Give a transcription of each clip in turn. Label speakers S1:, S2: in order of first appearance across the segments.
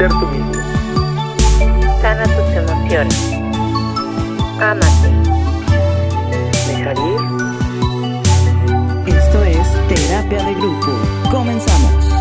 S1: ser tú mismo.
S2: Sana tus emociones. Ámate.
S1: Dejar ir.
S3: Esto es Terapia de Grupo. Comenzamos.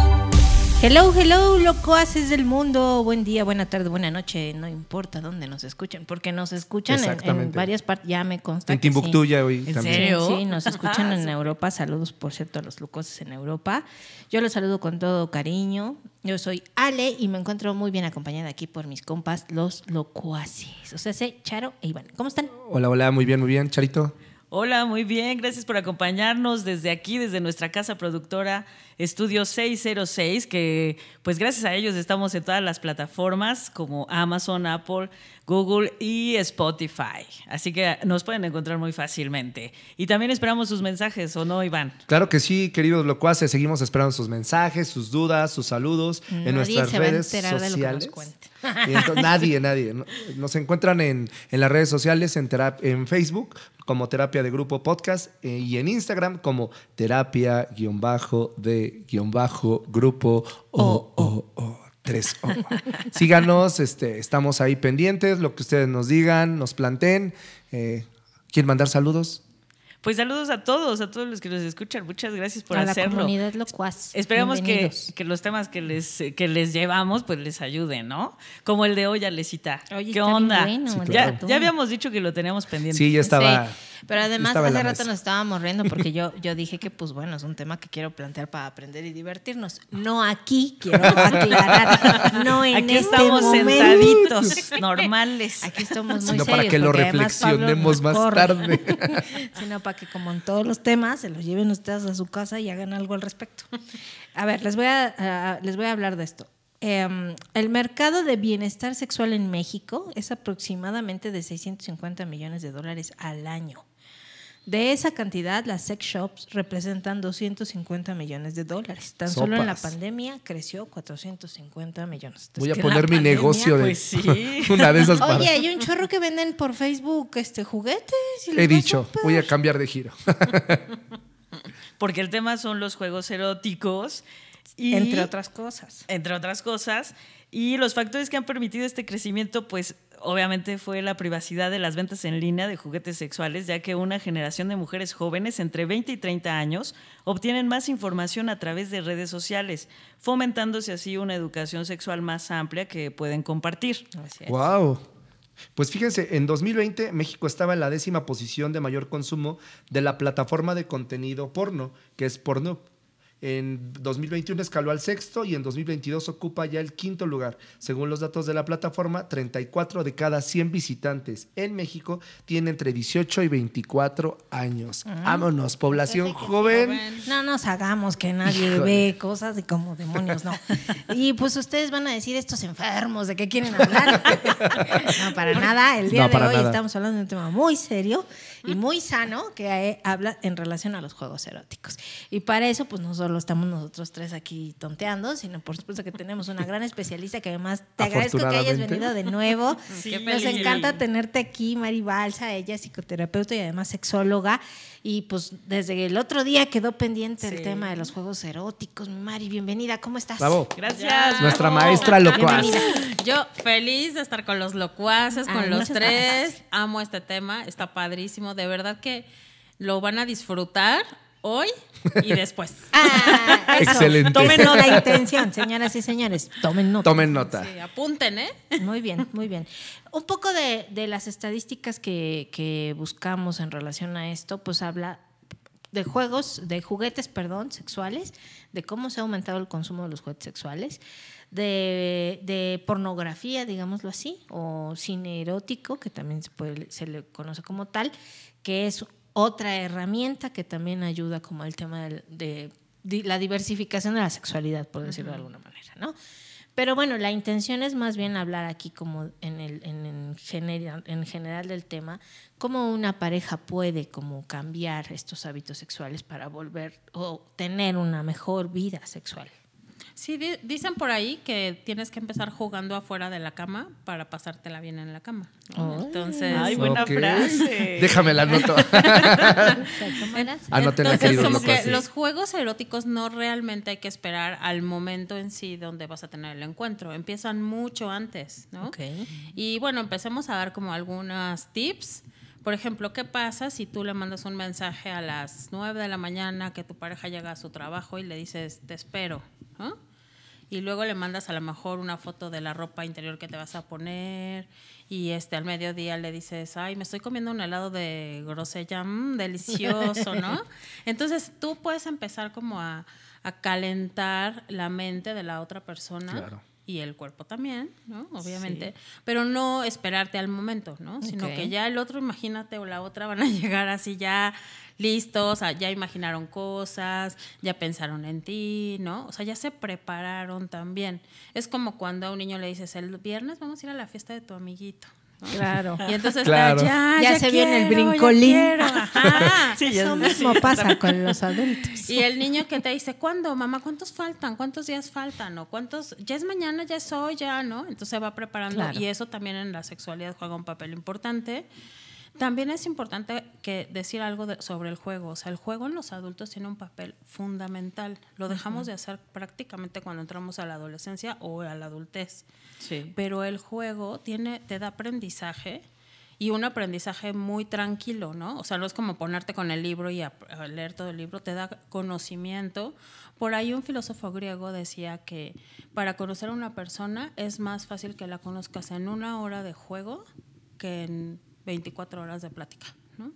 S4: Hello, hello, locuaces del mundo. Buen día, buena tarde, buena noche. No importa dónde nos escuchen, porque nos escuchan en, varias partes. Ya me consta.
S5: En
S4: sí.
S5: Timbuktu ya hoy
S6: ¿En
S5: también.
S6: serio?
S4: Sí, nos escuchan en Europa. Saludos, por cierto, a los locuaces en Europa. Yo los saludo con todo cariño. Yo soy Ale y me encuentro muy bien acompañada aquí por mis compas, los locuaces. O sea, sé Charo e Iván. ¿Cómo están?
S5: Hola, hola, muy bien, muy bien. Charito.
S6: Hola, muy bien. Gracias por acompañarnos desde aquí, desde nuestra casa productora Estudio 606, que pues gracias a ellos estamos en todas las plataformas como Amazon, Apple, Google y Spotify. Así que nos pueden encontrar muy fácilmente. Y también esperamos sus mensajes, ¿o no, Iván?
S5: Claro que sí, queridos locuaces, seguimos esperando sus mensajes, sus dudas, sus saludos en
S4: Nadie
S5: nuestras
S4: se va a
S5: redes
S4: enterar de lo que nos
S5: sociales. entonces, nadie, nadie. No- Nos encuentran en, en las redes sociales, en, terap- en Facebook como Terapia de Grupo Podcast eh, y en Instagram como Terapia guion bajo de guion bajo Grupo o o o 3 o. Síganos, este, estamos ahí pendientes, lo que ustedes nos digan, nos planteen. Eh, ¿Quieren mandar saludos?
S6: Pues saludos a todos, a todos los que nos escuchan. Muchas gracias por
S4: a la
S6: hacerlo.
S4: comunidad locuaz.
S6: Esperamos que, que los temas que les, que les llevamos pues les ayuden, ¿no? Como el de hoy, Alecita.
S4: Oye,
S6: ¿Qué onda?
S4: bueno,
S5: Sí,
S4: el
S6: ya, habíamos dicho que lo teníamos pendiente.
S5: Sí, ya estaba.
S4: Sí, pero además hace
S5: la
S4: rato
S5: mesa.
S4: nos estábamos riendo porque yo, yo dije que pues bueno, es un tema que quiero plantear para aprender y divertirnos. No aquí, quiero aclarar. No en
S6: Aquí
S4: este
S6: estamos
S4: momento.
S6: sentaditos, normales.
S4: Aquí estamos muy
S5: Sino
S4: serios.
S5: para que lo reflexionemos más
S4: corre.
S5: tarde.
S4: Sino para que como en todos los temas se los lleven ustedes a su casa y hagan algo al respecto. A ver, les voy a, a- les voy a hablar de esto. Em, el mercado de bienestar sexual en México es aproximadamente de 650 millones de dólares al año. De esa cantidad, las sex shops representan 250 millones de dólares. Tan solo en la pandemia creció 450 millones.
S5: Voy a poner mi
S4: pandemia,
S5: negocio de
S6: pues sí.
S5: una de esas
S4: Oye,
S5: para-
S4: hay un chorro que venden por Facebook este juguetes. y
S5: He dicho, voy a cambiar de giro.
S6: Porque el tema son los juegos eróticos. Y,
S4: Entre otras cosas.
S6: entre otras cosas. Y los factores que han permitido este crecimiento, pues obviamente fue la privacidad de las ventas en línea de juguetes sexuales, ya que una generación de mujeres jóvenes entre 20 y 30 años obtienen más información a través de redes sociales, fomentándose así una educación sexual más amplia que pueden compartir.
S5: Wow. Pues fíjense, en 2020 México estaba en la décima posición de mayor consumo de la plataforma de contenido porno, que es Pornhub. En 2021 escaló al sexto y en 2022 ocupa ya el quinto lugar. Según los datos de la plataforma, 34 de cada 100 visitantes en México tienen entre 18 y 24 años. Vámonos, población joven.
S4: No nos hagamos que nadie
S5: Híjole.
S4: ve cosas y como demonios, no. Y pues ustedes van a decir estos enfermos, ¿de qué quieren hablar? No, para nada. El día
S5: No,
S4: de hoy
S5: nada.
S4: estamos hablando de un tema muy serio y muy sano que habla en relación a los juegos eróticos. Y para eso, pues no solo estamos nosotros tres aquí tonteando, sino por supuesto que tenemos una gran especialista que además te agradezco que hayas venido de nuevo.
S6: Sí,
S4: Nos encanta tenerte aquí, Mari Balsa, ella es psicoterapeuta y además sexóloga. Y pues desde el otro día quedó pendiente el tema de los juegos eróticos. Mari, bienvenida, ¿cómo estás?
S5: Bravo.
S6: Gracias.
S5: Nuestra maestra locuaz.
S4: Bienvenida.
S7: Yo feliz de estar con los locuaces, con los tres.
S4: gracias.
S7: Amo este tema, está padrísimo. De verdad que lo van a disfrutar hoy y después.
S4: Ah, eso.
S5: Excelente.
S4: Tomen nota. la intención, señoras y señores. Tomen nota.
S5: Tomen nota.
S7: Sí, apunten, ¿eh?
S4: Muy bien, muy bien. Un poco de, de las estadísticas que, que buscamos en relación a esto, pues habla de juegos, de juguetes, perdón, sexuales, de cómo se ha aumentado el consumo de los juguetes sexuales, de, de pornografía, digámoslo así, o cine erótico, que también se, puede, se le conoce como tal, que es otra herramienta que también ayuda como al tema de, di- la diversificación de la sexualidad, por decirlo de alguna manera, ¿no? Pero bueno, la intención es más bien hablar aquí como en, el, en, en general, en general del tema, cómo una pareja puede como cambiar estos hábitos sexuales para volver o tener una mejor vida sexual.
S7: Sí, di- dicen por ahí que tienes que empezar jugando afuera de la cama para pasártela bien en la cama. Entonces,
S6: Ay, buena frase.
S5: Déjame la anoto. Anótenla,
S7: Entonces,
S5: queridos
S7: como que los juegos eróticos no realmente hay que esperar al momento en sí donde vas a tener el encuentro. Empiezan mucho antes, ¿no?
S4: Ok.
S7: Y bueno, empecemos a dar como algunas tips. Por ejemplo, ¿qué pasa si tú le mandas un mensaje a las 9 de la mañana que tu pareja llega a su trabajo y le dices, te espero? ¿no? Y luego le mandas a lo mejor una foto de la ropa interior que te vas a poner y este al mediodía le dices, ay, me estoy comiendo un helado de grosella, mm, delicioso, ¿no? Entonces tú puedes empezar como a, a calentar la mente de la otra persona.
S5: Claro.
S7: Y el cuerpo también, ¿no? Obviamente. Pero no esperarte al momento, ¿no? Sino que ya el otro, imagínate, o la otra van a llegar así ya listos, ya imaginaron cosas, ya pensaron en ti, ¿no? O sea, ya se prepararon también. Es como cuando a un niño le dices, el viernes vamos a ir a la fiesta de tu amiguito. ¿No?
S4: Claro.
S7: Y entonces
S5: Claro.
S7: está, ya,
S4: Ya
S7: ya
S4: se viene el brincolín.
S7: ajá.
S6: Sí,
S4: Eso mismo pasa con los adultos.
S7: Y el niño que te dice, ¿cuándo, mamá? ¿Cuántos faltan? ¿Cuántos días faltan? ¿O cuántos? Ya es mañana, ya es hoy, ya, ¿no? Entonces se va preparando.
S4: Claro.
S7: Y eso también en la sexualidad juega un papel importante. También es importante que decir algo de- sobre el juego. O sea, el juego en los adultos tiene un papel fundamental. Lo dejamos de hacer prácticamente cuando entramos a la adolescencia o a la adultez.
S6: Sí.
S7: Pero el juego tiene, te da aprendizaje y un aprendizaje muy tranquilo, ¿no? O sea, no es como ponerte con el libro y a, a leer todo el libro, te da conocimiento. Por ahí un filósofo griego decía que para conocer a una persona es más fácil que la conozcas en una hora de juego que en 24 horas de plática, ¿no?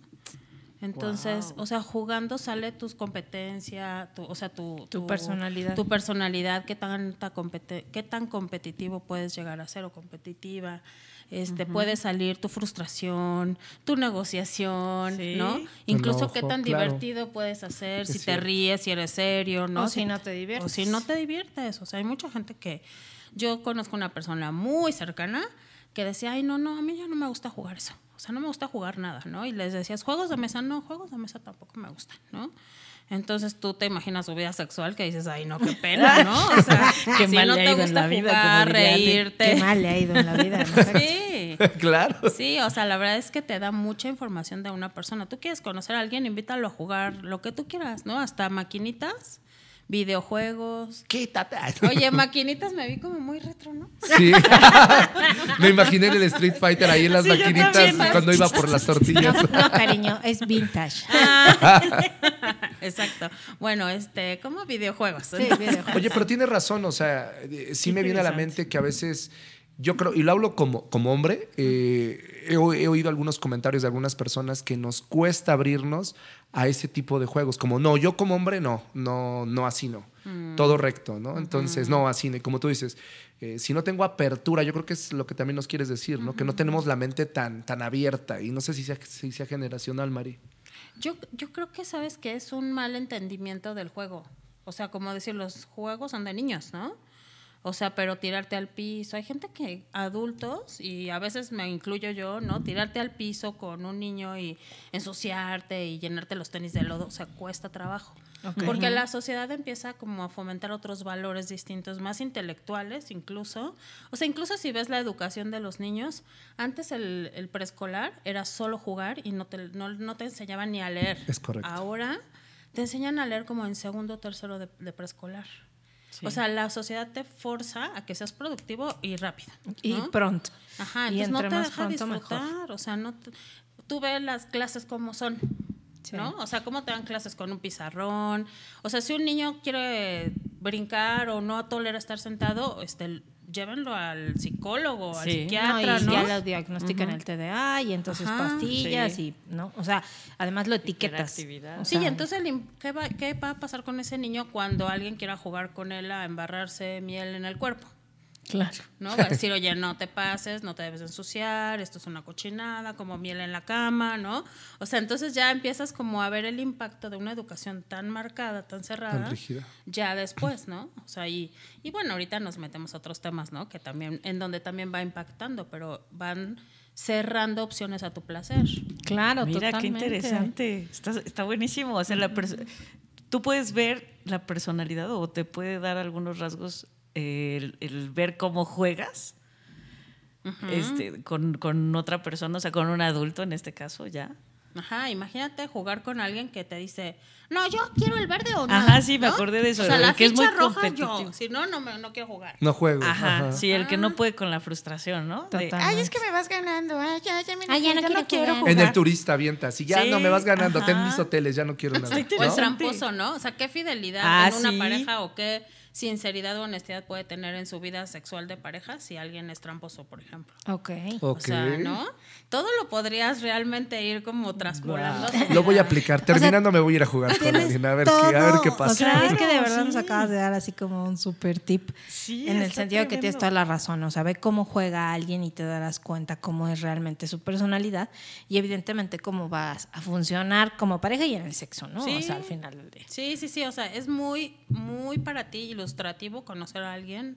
S7: Entonces, o sea, jugando sale tus competencia, tu, o sea, tu,
S4: Tu personalidad.
S7: Tu personalidad, qué tan, ta compete- qué tan competitivo puedes llegar a ser o competitiva. Este, Puede salir tu frustración, tu negociación,
S6: Sí.
S7: ¿no? Incluso qué tan
S5: claro.
S7: divertido puedes hacer,
S5: Es
S7: si te ríes, si eres serio, ¿no?
S4: O si no te diviertes.
S7: O si no te diviertes. O sea, hay mucha gente que. Yo conozco una persona muy cercana que decía, ay, no, no, a mí ya no me gusta jugar eso. O sea, no me gusta jugar nada, ¿no? Y les decías, juegos de mesa, no, juegos de mesa tampoco me gustan, ¿no? Entonces tú te imaginas su vida sexual que dices, ay, no, qué pena, ¿no? O sea,
S6: Qué
S7: si
S6: mal
S7: no
S6: le ha
S7: te
S6: ido en
S7: gusta
S6: la vida,
S7: jugar, reírte.
S4: Qué mal le ha ido en la vida. ¿no?
S7: Sí.
S5: claro.
S7: Sí, o sea, la verdad es que te da mucha información de una persona. Tú quieres conocer a alguien, invítalo a jugar lo que tú quieras, ¿no? Hasta maquinitas, videojuegos.
S5: Quítate.
S7: Oye, maquinitas me vi como muy retro, ¿no?
S5: Sí. Me imaginé en el Street Fighter ahí en las
S6: Sí,
S5: maquinitas
S6: también.
S5: cuando iba por las tortillas.
S4: No, cariño, es vintage.
S7: Exacto. Bueno, este, como videojuegos.
S4: Sí, videojuegos.
S5: Oye, pero tienes razón, o sea, eh, sí me viene a la mente que a veces, yo creo, y lo hablo como, como hombre, eh, he, oído algunos comentarios de algunas personas que nos cuesta abrirnos a ese tipo de juegos, como, no, yo como hombre no, no, no así no, todo recto, ¿no? Entonces, no, así, no. Y como tú dices, eh, si no tengo apertura, yo creo que es lo que también nos quieres decir, ¿no? Que no tenemos la mente tan, tan abierta, y no sé si sea, si sea generacional, Mari.
S7: Yo, yo creo que sabes que es un mal entendimiento del juego. O sea, como decir, los juegos son de niños, ¿no? O sea, pero tirarte al piso. Hay gente que, adultos, y a veces me incluyo yo, ¿no? Tirarte al piso con un niño y ensuciarte y llenarte los tenis de lodo, o sea, cuesta trabajo. Porque la sociedad empieza como a fomentar otros valores distintos, más intelectuales incluso. O sea, incluso si ves la educación de los niños, antes el, el preescolar era solo jugar y no te, no, no te enseñaban ni a leer.
S5: Es correcto.
S7: Ahora te enseñan a leer como en segundo o tercero de, de preescolar. O sea, la sociedad te forza a que seas productivo y rápido.
S4: Y
S7: ¿no?
S4: pronto.
S7: Ajá,
S4: Y
S7: entonces no
S4: entre
S7: te
S4: más
S7: deja
S4: pronto, mejor.
S7: disfrutar. O sea, no te- tú ves las clases como son.
S4: Sí.
S7: ¿No? O sea, cómo te dan clases con un pizarrón. O sea, si un niño quiere brincar o no tolera estar sentado, este, llévenlo al psicólogo, al psiquiatra,
S4: no,
S7: ¿no?
S4: y ya lo diagnostican el TDA y entonces
S7: Ajá.
S4: pastillas
S6: Sí.
S4: y no, o sea, además lo etiquetas. O
S7: Sí,
S4: sea,
S7: entonces ¿qué va, ¿qué va a pasar con ese niño cuando alguien quiera jugar con él a embarrarse miel en el cuerpo?
S4: Claro.
S7: ¿no? Va a decir, oye, no te pases, no te debes ensuciar, esto es una cochinada, como miel en la cama, ¿no? O sea, entonces ya empiezas como a ver el impacto de una educación tan marcada, tan cerrada,
S5: Tan rígida.
S7: ya después, ¿no? O sea, y, y bueno, ahorita nos metemos a otros temas, ¿no? Que también, en donde también va impactando, pero van cerrando opciones a tu placer.
S4: Claro,
S6: Mira, qué interesante. Está, está buenísimo. O sea, la tú puedes ver la personalidad o te puede dar algunos rasgos el, el ver cómo juegas este, con, con otra persona, o sea, con un adulto en este caso ya.
S7: Ajá, imagínate jugar con alguien que te dice, no, yo quiero el verde o no.
S6: Ajá, sí, me
S7: ¿no?
S6: acordé de eso,
S7: O sea, la
S6: que es muy
S7: ficha roja
S6: competitivo.
S7: yo, si no, no, me, no quiero jugar.
S5: No juego.
S6: Ajá,
S5: ajá.
S6: sí, el que no puede con la frustración, ¿no? De. Ay, es que me vas ganando, ay, ya, ya me
S4: Ay, ya no quiero jugar.
S5: En el turista avienta, si ya
S6: Sí,
S5: no me vas ganando, ten
S6: ajá.
S5: mis hoteles, ya no quiero nada.
S7: O
S5: ¿no?
S7: tramposo, ¿no? O sea, qué fidelidad
S6: Ah,
S7: en una
S6: sí.
S7: pareja o qué sinceridad o honestidad puede tener en su vida sexual de pareja si alguien es tramposo, por ejemplo.
S4: Ok.
S5: Ok.
S7: O sea, ¿no? Todo lo podrías realmente ir como traspolando.
S5: Lo voy a aplicar. Terminando me voy a ir a jugar con alguien a ver, qué, a ver qué
S4: O
S5: pasa.
S4: sea, es que de verdad
S6: sí.
S4: nos acabas de dar así como un super tip.
S6: Sí,
S4: en el sentido de que tienes toda la razón. O sea, ve cómo juega alguien y te darás cuenta cómo es realmente su personalidad y evidentemente cómo vas a funcionar como pareja y en el sexo, ¿no?
S7: Sí.
S4: O sea, al final del día.
S7: Sí, sí, sí, o sea, es muy, muy para ti ilustrativo conocer a alguien.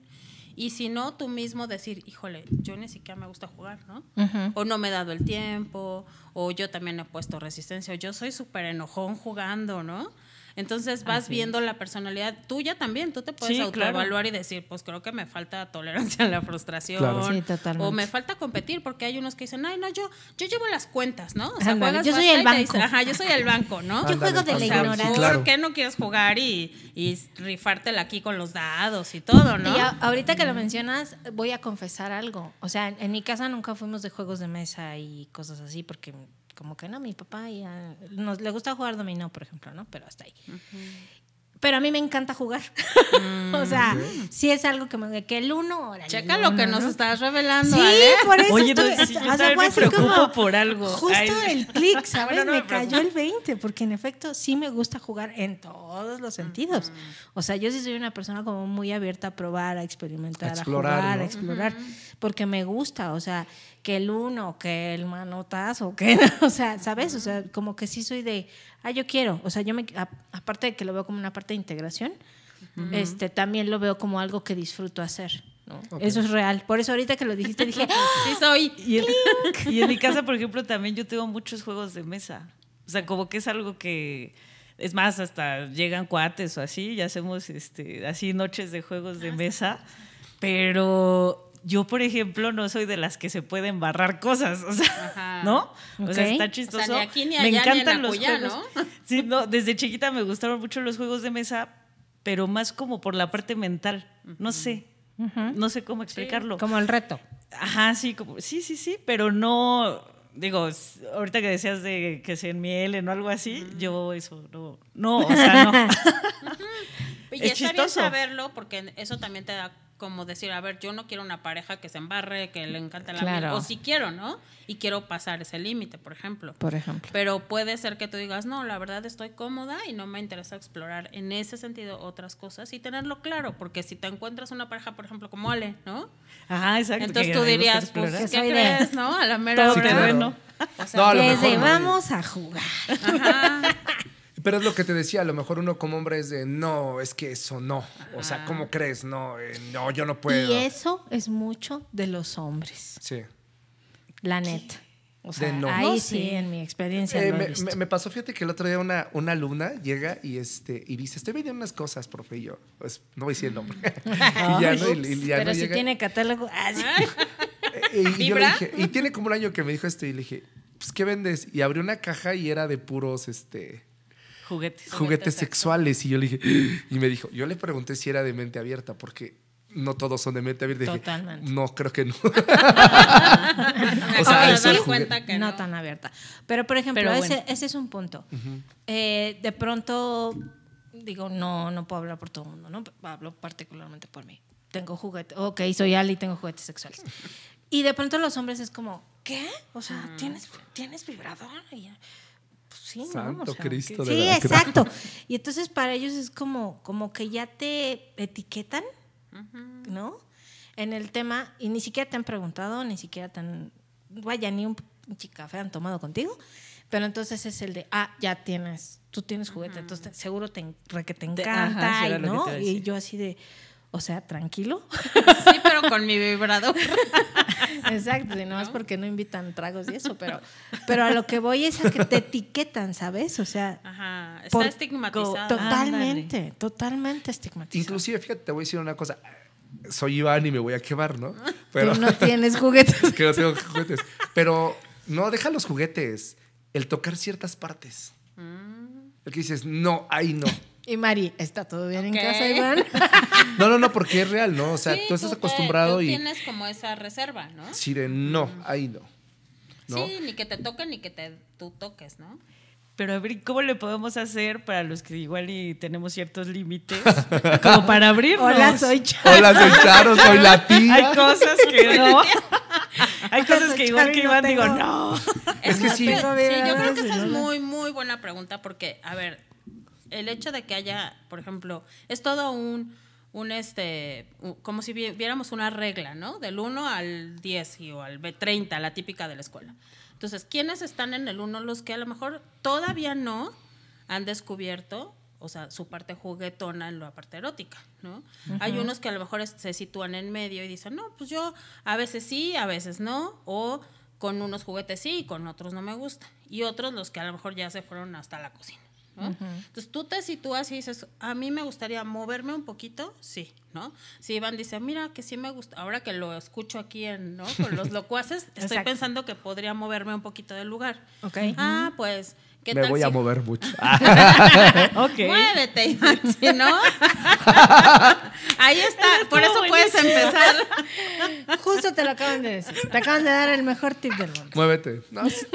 S7: Y si no, tú mismo decir, híjole, yo ni siquiera me gusta jugar, ¿no? O no me he dado el tiempo, o yo también he puesto resistencia, o yo soy súper enojón jugando, ¿no? Entonces vas viendo la personalidad tuya también, tú te puedes
S6: Sí,
S7: autoevaluar y decir, pues creo que me falta tolerancia a la frustración,
S5: Claro.
S4: Sí, totalmente.
S7: o me falta competir, porque hay unos que dicen, ay, no, yo, yo llevo las cuentas, ¿no? O sea,
S4: Ándale,
S7: juegas
S4: yo soy el banco.
S7: Ajá, yo soy el banco, ¿no?
S4: Yo juego de la ignorancia.
S7: ¿por qué no quieres jugar y, y rifártela aquí con los dados y todo, no?
S4: Y a- ahorita que lo mencionas, voy a confesar algo. O sea, en, en mi casa nunca fuimos de juegos de mesa y cosas así, porque como que no, mi papá ya nos le gusta jugar dominó, por ejemplo, ¿no? Pero hasta ahí. Pero a mí me encanta jugar. o sea, sí es algo que me que el uno, órale,
S7: Checa
S4: el
S7: lo que nos
S4: ¿no?
S7: estás revelando,
S4: Sí,
S7: Ale.
S4: por eso
S6: Oye, no,
S4: estoy-
S6: sí, yo también me preocupo
S4: como
S6: por algo.
S4: Justo
S6: Ay,
S4: el clic, ¿sabes?
S6: Bueno, no
S4: me
S6: me
S4: cayó el 20, porque en efecto sí me gusta jugar en todos los sentidos. O sea, yo sí soy una persona como muy abierta a probar, a experimentar,
S5: A
S4: a,
S5: explorar,
S4: jugar,
S5: ¿no?
S4: a explorar, porque me gusta, o sea, que el uno, que el manotazo, que, o sea, ¿sabes? O sea, como que sí soy de, ah, yo quiero, o sea, yo me, a- aparte de que lo veo como una parte de integración, este, también lo veo como algo que disfruto hacer, ¿no? Eso es real. Por eso ahorita que lo dijiste dije,
S7: Sí soy.
S6: Y en, y en mi casa, por ejemplo, también yo tengo muchos juegos de mesa. O sea, como que es algo que. Es más, hasta llegan cuates o así, y hacemos este, así noches de juegos de mesa. Pero yo, por ejemplo, no soy de las que se pueden barrar cosas. O sea,
S7: Ajá.
S6: ¿no? O sea, está
S7: O
S6: chistoso.
S7: sea, ni aquí, ni
S6: me
S7: allá, ni en
S6: encantan los juegos.
S7: ¿no?
S6: Sí, no, desde chiquita me gustaron mucho los juegos de mesa, pero más como por la parte mental. No sé. No sé cómo explicarlo.
S4: como el reto.
S6: Ajá, sí, como, sí, sí, sí, pero no, digo, ahorita que decías de que se enmielen o algo así, yo eso no, no, o sea, no.
S7: Y
S6: Es
S7: está bien
S6: chistoso.
S7: saberlo porque eso también te da como decir, a ver, yo no quiero una pareja que se embarre, que le encante la
S4: Claro.
S7: miel, o si quiero, ¿no? Y quiero pasar ese límite, por ejemplo.
S4: Por ejemplo.
S7: Pero puede ser que tú digas, no, la verdad estoy cómoda y no me interesa explorar en ese sentido otras cosas y tenerlo claro, porque si te encuentras una pareja, por ejemplo, como Ale, ¿no?
S6: Ajá, exacto.
S7: Entonces tú dirías, pues. ¿qué
S4: soy de-
S7: crees, no? A la mera
S6: Todo
S7: hora. O sea,
S5: No, a lo
S4: Desde
S5: mejor no.
S4: vamos a jugar.
S7: ajá.
S5: Pero es lo que te decía, a lo mejor uno como hombre es de, no, es que eso no. O sea, ¿cómo crees? No, eh, no, yo no puedo.
S4: Y eso es mucho de los hombres,
S5: Sí.
S4: la neta. O sea,
S5: De no.
S4: ahí
S6: No
S4: sí, en mi experiencia
S5: Eh,
S4: lo he
S5: me,
S4: visto.
S5: me- me pasó, fíjate que el otro día una, una alumna llega y este y dice, estoy vendiendo unas cosas, profe, y yo, pues, no voy a decir el nombre. y ya, ¿no? Y- y ya
S4: Pero
S5: no
S4: si
S5: llega.
S4: tiene catálogo, ah, sí.
S5: Eh, y, y yo le dije, y tiene como un año que me dijo esto y le dije, pues, ¿qué vendes? Y abrió una caja y era de puros, este,
S6: Juguetes.
S5: juguetes sexuales. Y yo le dije, y me dijo, yo le pregunté si era de mente abierta, porque no todos son de mente abierta. Y dije,
S4: Totalmente.
S5: no, creo que no. O sea,
S7: acabo de
S5: ese
S7: dar
S5: juguete-
S7: cuenta que
S4: no,
S7: no.
S4: tan abierta. Pero, por ejemplo,
S6: Pero
S4: ese,
S6: bueno.
S4: ese es un punto. Eh, de pronto, digo, no, no puedo hablar por todo el mundo, ¿no? Hablo particularmente por mí. Tengo juguetes, ok, soy Ali y tengo juguetes sexuales. Y de pronto los hombres es como, ¿qué? O sea, ¿tienes, ¿tienes vibrador? Y ya, sí, ¿no?
S5: Santo
S4: O sea,
S5: Cristo
S4: que-
S5: de
S4: Sí,
S5: la
S4: exacto. Y entonces para ellos es como, como que ya te etiquetan, ¿no? En el tema, y ni siquiera te han preguntado, ni siquiera te han, vaya, ni un café han tomado contigo, pero entonces es el de, ah, ya tienes, tú tienes juguete, entonces seguro te, re que te
S6: Te-
S4: encanta,
S6: ajá,
S4: y, ¿no? Y yo así de, O sea, tranquilo.
S7: Sí, pero con mi vibrador.
S4: Exacto, y no es porque no invitan tragos y eso, pero, pero a lo que voy es a que te etiquetan, ¿sabes? O sea,
S7: Ajá, está
S4: por-
S7: estigmatizado.
S4: Totalmente, totalmente estigmatizado.
S5: Inclusive, fíjate, te voy a decir una cosa. Soy Iván y me voy a quemar, ¿no? Pero
S4: Tú no tienes juguetes.
S5: que no tengo juguetes. Pero no, deja los juguetes. El tocar ciertas partes. El que dices, no, ahí no.
S4: Y Mari, ¿está todo bien en casa, Iván?
S5: No, no, no, porque es real, ¿no? O sea,
S7: Sí,
S5: tú estás
S7: te-
S5: acostumbrado
S7: tú
S5: y
S7: tienes como esa reserva, ¿no?
S5: sí de no, ahí no. ¿No?
S7: Sí, ni que te toquen ni que te, tú toques, ¿no?
S6: Pero a ver, ¿cómo le podemos hacer para los que igual y tenemos ciertos límites? Como para abrirnos.
S4: Hola, soy Charo.
S5: Hola, soy Charo, soy la tía.
S6: Hay cosas que no. Hay cosas que igual que Iván
S4: no
S6: digo, no.
S5: Es que sí.
S7: Sí, yo creo que esa es muy, muy buena pregunta porque, a ver, el hecho de que haya, por ejemplo, es todo un, un este, como si vi- viéramos una regla, ¿no? Del 1 al 10 y, o al B- 30, la típica de la escuela. Entonces, ¿quiénes están en el 1? Los que a lo mejor todavía no han descubierto, o sea, su parte juguetona en la parte erótica, ¿no? Hay unos que a lo mejor se sitúan en medio y dicen, no, pues yo a veces sí, a veces no, o con unos juguetes sí y con otros no me gusta. Y otros los que a lo mejor ya se fueron hasta la cocina. ¿No? Entonces tú te sitúas y dices, a mí me gustaría moverme un poquito, sí, ¿no? Si Iván dice, mira que sí me gusta, ahora que lo escucho aquí en, ¿no? Con los locuaces, estoy
S4: Exacto.
S7: pensando que podría moverme un poquito del lugar.
S4: Ok.
S7: Ah, pues, ¿qué
S5: Me
S7: tal
S5: voy a mover mucho.
S6: Ok.
S7: Muévete, Iván, si no. Ahí está, por eso puedes empezar.
S4: Justo te lo acaban de decir. Te acaban de dar el mejor tip del mundo.
S5: Muévete. No, sé.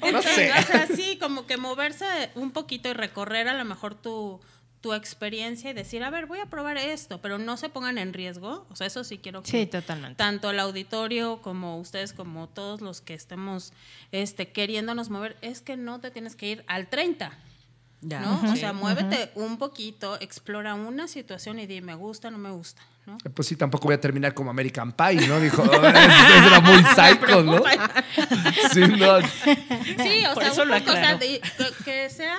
S5: no
S7: Entonces,
S5: sé.
S7: O sea, sí, como que moverse un poquito y recorrer a lo mejor tu, tu experiencia y decir, a ver, voy a probar esto, pero no se pongan en riesgo. O sea, eso sí quiero que
S4: Sí, totalmente.
S7: tanto el auditorio como ustedes, como todos los que estemos este, queriéndonos mover, es que no te tienes que ir al 30.
S6: Ya.
S7: ¿no? O sea, muévete un poquito, explora una situación y di, me gusta, no me gusta, ¿no?
S5: Pues sí, tampoco voy a terminar como American Pie, ¿no? Dijo, "Oh, eso era muy psycho, ¿no? Sí, no.
S7: Sí, o
S6: Por
S7: sea,
S6: eso
S7: un
S6: lo
S7: poco, o sea,
S6: aclaro.
S7: de- que, que sea,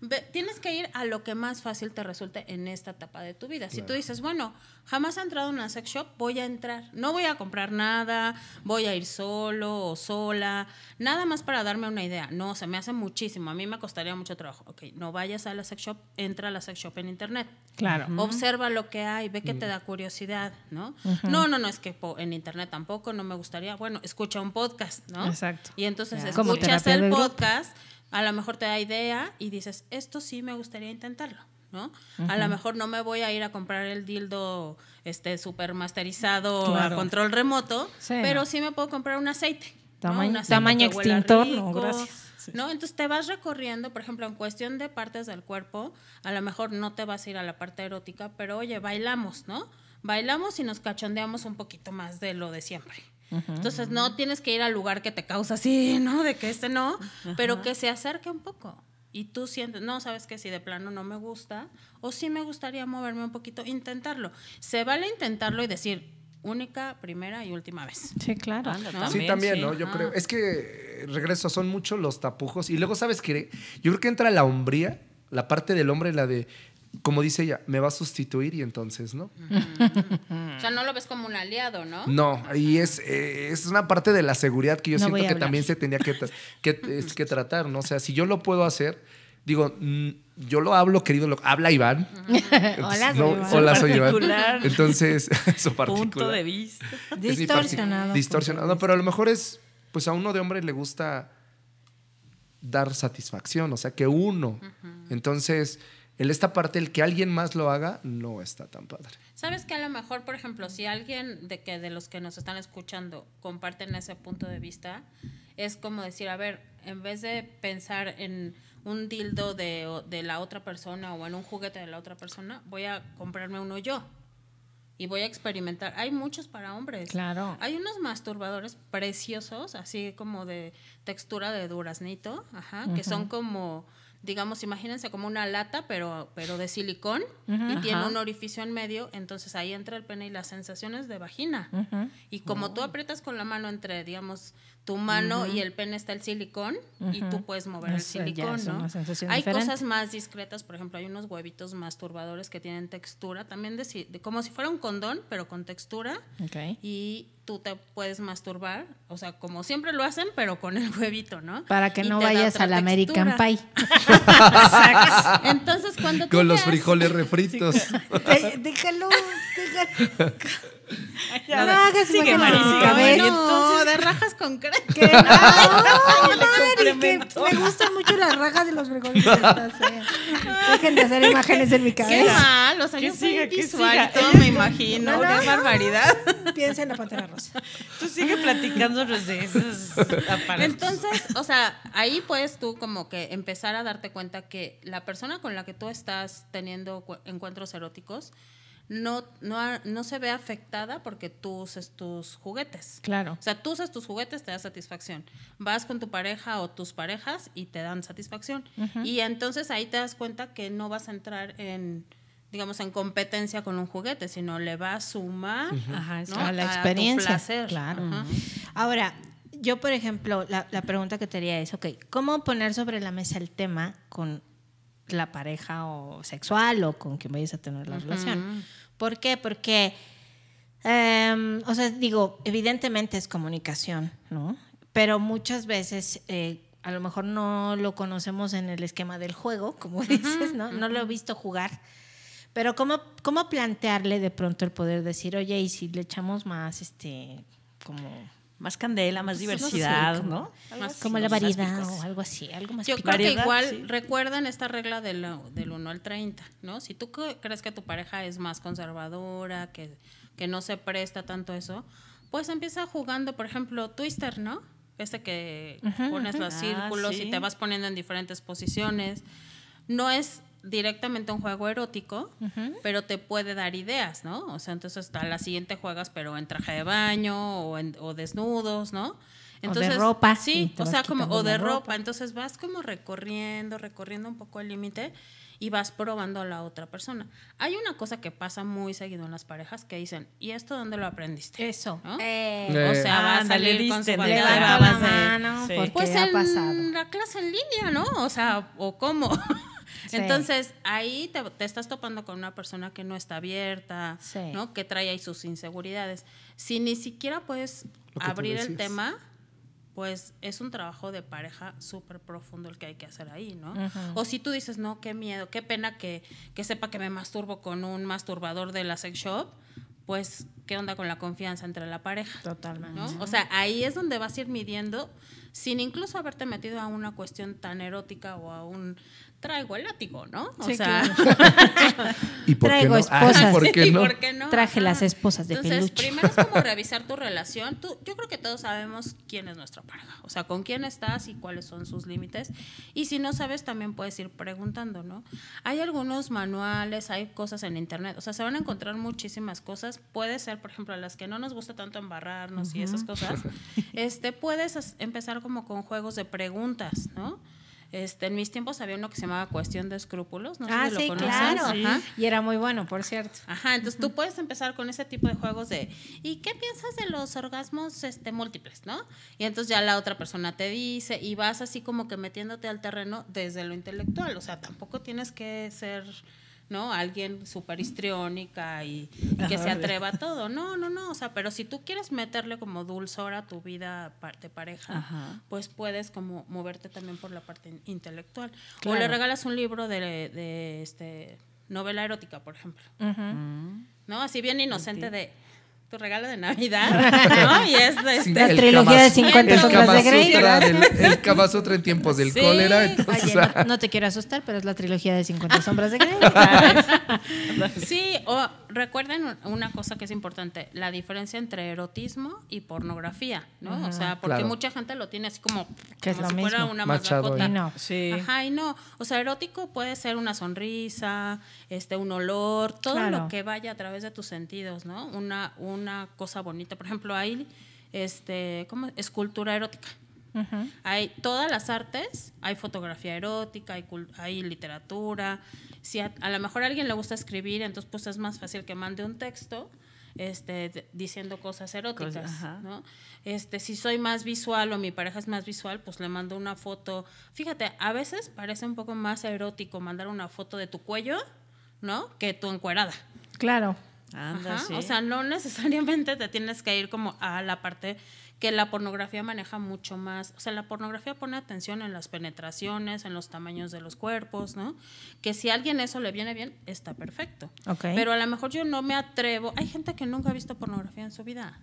S7: ve- tienes que ir a lo que más fácil te resulte en esta etapa de tu vida. Si tú dices, bueno, jamás he entrado en una sex shop, voy a entrar. No voy a comprar nada, voy a ir solo o sola, nada más para darme una idea. No, se me hace muchísimo. A mí me costaría mucho trabajo. Ok, no vayas a la sex shop, entra a la sex shop en internet.
S4: Claro.
S7: Observa lo que hay, ve que te da curiosidad, ¿no? No, no, no, es que po- en internet tampoco, no me gustaría. Bueno, escucha un podcast, ¿no?
S4: Exacto.
S7: Y entonces escuchas el podcast, a lo mejor te da idea y dices, esto sí me gustaría intentarlo, ¿no? A lo mejor no me voy a ir a comprar el dildo este super masterizado
S4: Claro.
S7: a control remoto,
S4: Sí,
S7: pero
S4: no.
S7: sí me puedo comprar un aceite. ¿no?
S4: Tamaño-
S7: Un aceite
S4: tamaño
S7: que huela
S4: extintor, no, gracias.
S7: ¿no? Entonces te vas recorriendo, por ejemplo, en cuestión de partes del cuerpo, a lo mejor no te vas a ir a la parte erótica, pero oye, bailamos, ¿no? Bailamos y nos cachondeamos un poquito más de lo de siempre. Entonces no tienes que ir al lugar que te causa así, ¿no? De que este no, pero que se acerque un poco. Y tú sientes, no, sabes que si de plano no me gusta, o sí me gustaría moverme un poquito, intentarlo. Se vale intentarlo y decir única, primera y última vez.
S4: Sí, claro.
S6: Anda,
S7: ¿no?
S5: Sí, también,
S6: sí.
S5: ¿no? Yo
S7: Ah.
S5: creo. Es que, regreso, son muchos los tapujos. Y luego, ¿sabes qué? Yo creo que entra la hombría, la parte del hombre, la de, como dice ella, me va a sustituir y entonces, ¿no?
S7: O sea, no lo ves como un aliado, ¿no?
S5: No, y es, eh, es una parte de la seguridad que yo
S4: No
S5: siento que
S4: hablar.
S5: también se tenía que, que, es que tratar, ¿no? O sea, si yo lo puedo hacer, digo, mm, yo lo hablo, querido, lo, habla Iván.
S4: Hola, soy
S5: No,
S4: Iván.
S5: hola, soy Iván. Entonces, su particular.
S6: Punto de vista.
S4: Distorsionado.
S5: Distorsionado. No, pero a lo mejor es, pues a uno de hombre le gusta dar satisfacción, o sea, que uno. Entonces, en esta parte, el que alguien más lo haga, no está tan padre.
S7: Sabes que a lo mejor, por ejemplo, si alguien de que de los que nos están escuchando comparten ese punto de vista, es como decir, a ver, en vez de pensar en un dildo de, de la otra persona o en un juguete de la otra persona, voy a comprarme uno yo y voy a experimentar. Hay muchos para hombres.
S4: Claro.
S7: Hay unos masturbadores preciosos, así como de textura de duraznito, ajá, que son como, digamos, imagínense como una lata, pero, pero de silicón, y tiene un orificio en medio, entonces ahí entra el pene y las sensaciones de vagina. Y como tú aprietas con la mano entre, digamos, tu mano y el pene está el silicón y tú puedes mover el
S4: eh,
S7: silicón, ¿no? Hay
S4: diferente.
S7: cosas más discretas, por ejemplo, hay unos huevitos masturbadores que tienen textura, también de, de- como si fuera un condón, pero con textura.
S4: Ok.
S7: Y tú te puedes masturbar, o sea, como siempre lo hacen, pero con el huevito, ¿no?
S4: Para que
S7: Y
S4: no vayas al American. Pie.
S7: Exacto. Entonces, cuando tú
S5: Con los
S7: veas-
S5: frijoles refritos.
S4: De- déjalo, déjalo.
S6: Ya,
S4: No
S6: sigue, Mari, sigue.
S7: No,
S6: Entonces,
S7: de rajas con crema.
S4: Que no, Mari, que
S6: complemento.
S4: me gustan mucho las rajas de los frijoles. eh. Dejen de hacer imágenes en mi
S7: Qué
S4: cabeza.
S7: mal, o sea,
S6: Que
S7: yo soy
S6: siga, que
S7: visual todo me imagino,
S4: No, no,
S7: qué
S4: no.
S7: barbaridad.
S4: Piensa en la pantera rosa.
S6: Tú sigue platicándonos de esos aparatos.
S7: Entonces, o sea, ahí puedes tú como que empezar a darte cuenta que la persona con la que tú estás teniendo cu- encuentros eróticos no, no, no se ve afectada porque tú uses tus juguetes.
S4: Claro.
S7: O sea, tú usas tus juguetes, te da satisfacción. Vas con tu pareja o tus parejas y te dan satisfacción. Y entonces ahí te das cuenta que no vas a entrar en, digamos, en competencia con un juguete, sino le va a sumar
S4: Ajá, a la
S7: tu
S4: experiencia.
S7: placer.
S4: Claro.
S7: Ajá.
S4: Ahora, yo, por ejemplo, la, la pregunta que te haría es, ok, ¿cómo poner sobre la mesa el tema con la pareja o sexual o con quien vayas a tener la relación? ¿Por qué? Porque, em, o sea, digo, evidentemente es comunicación, ¿no? Pero muchas veces... eh, a lo mejor no lo conocemos en el esquema del juego, como dices, ¿no? No lo he visto jugar. Pero ¿cómo, cómo plantearle de pronto el poder decir, oye, y si le echamos más, este, como,
S6: Más candela, más
S4: Pues, no sé,
S6: diversidad,
S4: como-
S6: ¿no?
S7: Más
S4: como la variedad o algo así, algo más
S7: Yo creo que
S6: Variedad,
S7: igual
S6: sí.
S7: recuerdan esta regla del, del 1 al 30, ¿no? Si tú crees que tu pareja es más conservadora, que, que no se presta tanto eso, pues empieza jugando, por ejemplo, Twister, ¿no? Este que pones los
S6: Ah,
S7: círculos
S6: sí.
S7: y te vas poniendo en diferentes posiciones. No es directamente un juego erótico, pero te puede dar ideas, ¿no? O sea, entonces a la siguiente juegas, pero en traje de baño o, en- o desnudos, ¿no?
S4: de ropa,
S7: Sí, o sea, como, o de
S4: ropa.
S7: ropa. Entonces vas como recorriendo, recorriendo un poco el límite y vas probando a la otra persona. Hay una cosa que pasa muy seguido en las parejas que dicen, ¿y esto dónde lo aprendiste?
S4: Eso.
S7: ¿No?
S4: Eh,
S7: o sea, va a salir con su
S6: diste,
S4: levanta la mano
S6: sí.
S4: porque
S7: Pues
S4: ha
S7: en
S4: pasado.
S7: la clase en línea, ¿no? O sea, ¿o cómo?
S4: Sí.
S7: Entonces, ahí te, te estás topando con una persona que no está abierta,
S4: Sí.
S7: ¿no? Que trae ahí sus inseguridades. Si ni siquiera puedes abrir el tema, pues es un trabajo de pareja súper profundo el que hay que hacer ahí, ¿no? O si tú dices, no, qué miedo, qué pena que, que sepa que me masturbo con un masturbador de la sex shop, pues, ¿qué onda con la confianza entre la pareja?
S4: Totalmente.
S7: ¿no? O sea, ahí es donde vas a ir midiendo sin incluso haberte metido a una cuestión tan erótica o a un traigo el látigo, ¿no? O
S4: Sí,
S7: sea,
S5: ¿Y por
S4: Traigo
S5: qué no? Ah,
S4: esposas.
S5: ¿por qué
S7: ¿y
S5: no?
S7: por qué no?
S4: Traje
S7: Ajá.
S4: las esposas de
S7: Entonces,
S4: peluche.
S7: primero es como revisar tu relación. Tú, yo creo que todos sabemos quién es nuestra pareja, o sea, con quién estás y cuáles son sus límites. Y si no sabes, también puedes ir preguntando, ¿no? Hay algunos manuales, hay cosas en internet, o sea, se van a encontrar muchísimas cosas. Puede ser, por ejemplo, a las que no nos gusta tanto embarrarnos y esas cosas. Este, puedes empezar como con juegos de preguntas, ¿no? Este, en mis tiempos había uno que se llamaba Cuestión de Escrúpulos. No sé
S4: ah,
S7: si lo
S4: sí,
S7: conocen.
S4: claro.
S7: Ajá.
S4: Y era muy bueno, por cierto.
S7: Ajá, entonces tú puedes empezar con ese tipo de juegos de ¿y qué piensas de los orgasmos este múltiples, no? Y entonces ya la otra persona te dice y vas así como que metiéndote al terreno desde lo intelectual, o sea, tampoco tienes que ser ¿no? Alguien súper histriónica y, y que se atreva a todo. No, no, no. O sea, pero si tú quieres meterle como dulzor a tu vida de pareja,
S6: Ajá.
S7: pues puedes como moverte también por la parte in- intelectual. O le regalas un libro de, de este novela erótica, por ejemplo. ¿no? Así bien inocente de tu regalo de Navidad, ¿no? Y es este,
S4: La
S5: el
S4: trilogía
S5: Kama-
S4: de 50
S5: el
S4: sombras de Grey,
S5: El Kama Sutra en tiempos del
S7: Sí.
S5: cólera. entonces,
S4: Oye, no, no te quiero asustar, pero es la trilogía de 50 sombras de Grey.
S7: Sí, o recuerden un- una cosa que es importante, la diferencia entre erotismo y pornografía, ¿no? O sea, porque
S5: Claro.
S7: mucha gente lo tiene así como,
S4: Que es
S7: como
S4: lo
S7: si fuera
S4: mismo.
S7: una
S5: Machado
S7: mascota.
S4: Y no.
S6: Sí.
S7: Ajá, y no. O sea, erótico puede ser una sonrisa, este, un olor, todo
S4: Claro.
S7: lo que vaya a través de tus sentidos, ¿no? Una, una cosa bonita. Por ejemplo, hay este, ¿cómo? escultura erótica. Hay todas las artes, hay fotografía erótica, hay, literatura. Si a, a lo mejor a alguien le gusta escribir, entonces pues es más fácil que mande un texto este, diciendo cosas eróticas. ¿no? Este, si soy más visual o mi pareja es más visual, pues le mando una foto. Fíjate, a veces parece un poco más erótico mandar una foto de tu cuello, ¿no? Que tu encuerada.
S4: Claro.
S6: Anda,
S7: Ajá,
S6: sí.
S7: O sea, no necesariamente te tienes que ir como a la parte que la pornografía maneja mucho más. O sea, la pornografía pone atención en las penetraciones, en los tamaños de los cuerpos, ¿no? Que si a alguien eso le viene bien, está perfecto.
S4: Ok.
S7: Pero a lo mejor yo no me atrevo. Hay gente que nunca ha visto pornografía en su vida.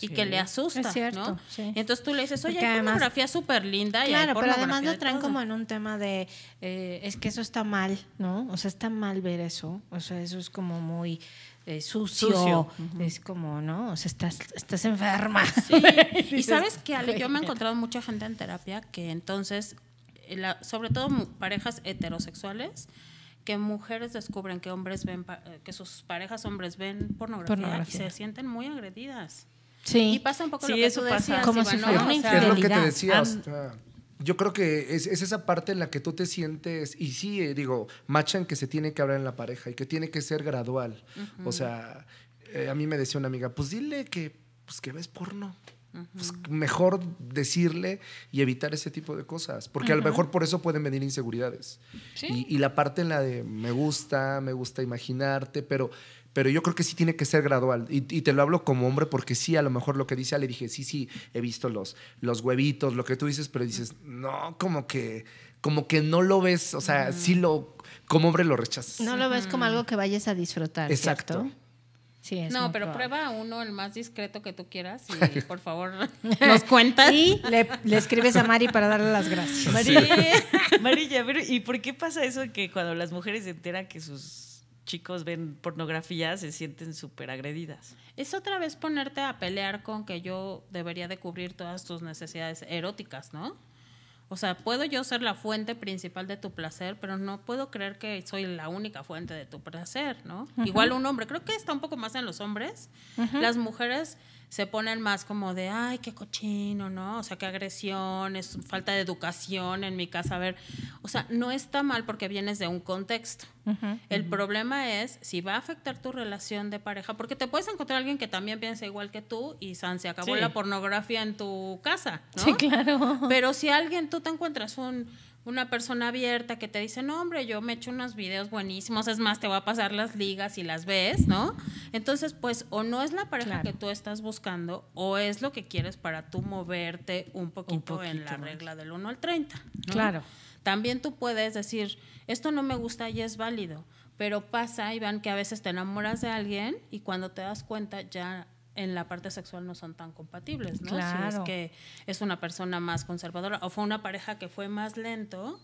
S7: Y que le asusta,
S4: Es cierto,
S7: ¿no?
S4: sí.
S7: Entonces tú le dices, oye,
S4: Porque
S7: hay
S4: además-
S7: pornografía súper linda. y
S4: Claro, pero además lo traen
S7: todo".
S4: como en un tema de, eh, es que eso está mal, ¿no? O sea, está mal ver eso. O sea, eso es como muy eh, sucio.
S6: Sucio.
S4: Es como, ¿no? O sea, estás, estás enferma.
S7: Y sabes que Ale, yo me he encontrado mucha gente en terapia que entonces, eh, la- sobre todo parejas heterosexuales, que mujeres descubren que hombres ven, pa- eh, que sus parejas hombres ven pornografía,
S4: Pornografía.
S7: y se sienten muy agredidas. Y
S4: Sí.
S7: pasa un poco
S6: Sí,
S7: lo que
S6: eso
S7: tú
S6: pasa.
S7: decías,
S4: Como
S7: Iván,
S4: si
S5: Es lo que te decía. Yo creo que es, es esa parte en la que tú te sientes, y sí, eh, digo, machan que se tiene que hablar en la pareja y que tiene que ser gradual. O sea, eh, a mí me decía una amiga, pues dile que, pues, que ves porno. Pues, mejor decirle y evitar ese tipo de cosas, porque a lo mejor por eso pueden venir inseguridades. Y, y la parte en la de me gusta, me gusta imaginarte, pero, pero yo creo que sí tiene que ser gradual. Y, y te lo hablo como hombre porque sí, a lo mejor lo que dice Ale, dije, sí, sí, he visto los, los huevitos, lo que tú dices, pero dices, no, como que, como que no lo ves, o sea, sí lo, como hombre lo rechazas.
S4: No lo ves como algo que vayas a disfrutar.
S5: Exacto.
S4: ¿cierto? Sí, es
S7: No, pero
S4: probable.
S7: prueba uno el más discreto que tú quieras y por favor nos cuentas.
S4: Y le, le escribes a Mari para darle las gracias.
S6: Mari- Marilla, pero ¿y por qué pasa eso que cuando las mujeres se enteran que sus chicos ven pornografía se sienten súper agredidas?
S7: Es otra vez ponerte a pelear con que yo debería de cubrir todas tus necesidades eróticas, ¿no? O sea, puedo yo ser la fuente principal de tu placer, pero no puedo creer que soy la única fuente de tu placer, ¿no? Igual un hombre, creo que está un poco más en los hombres. Las mujeres se ponen más como de, ay, qué cochino, ¿no? O sea, qué agresión, es falta de educación en mi casa. A ver, o sea, no está mal porque vienes de un contexto. El problema es si va a afectar tu relación de pareja, porque te puedes encontrar alguien que también piensa igual que tú y San, se acabó
S6: Sí.
S7: la pornografía en tu casa, ¿no?
S4: Sí, claro.
S7: Pero si alguien, tú te encuentras un, una persona abierta que te dice, no, hombre, yo me echo unos videos buenísimos, es más, te voy a pasar las ligas y las ves, ¿no? Entonces, pues, o no es la pareja
S4: Claro.
S7: que tú estás buscando, o es lo que quieres para tú moverte un poquito, en
S6: poquito
S7: la
S6: más.
S7: regla del 1 al 30. ¿no?
S4: Claro.
S7: También tú puedes decir, esto no me gusta y es válido, pero pasa, Iván, que a veces te enamoras de alguien y cuando te das cuenta ya en la parte sexual no son tan compatibles, ¿no? Si es que es una persona más conservadora o fue una pareja que fue más lento.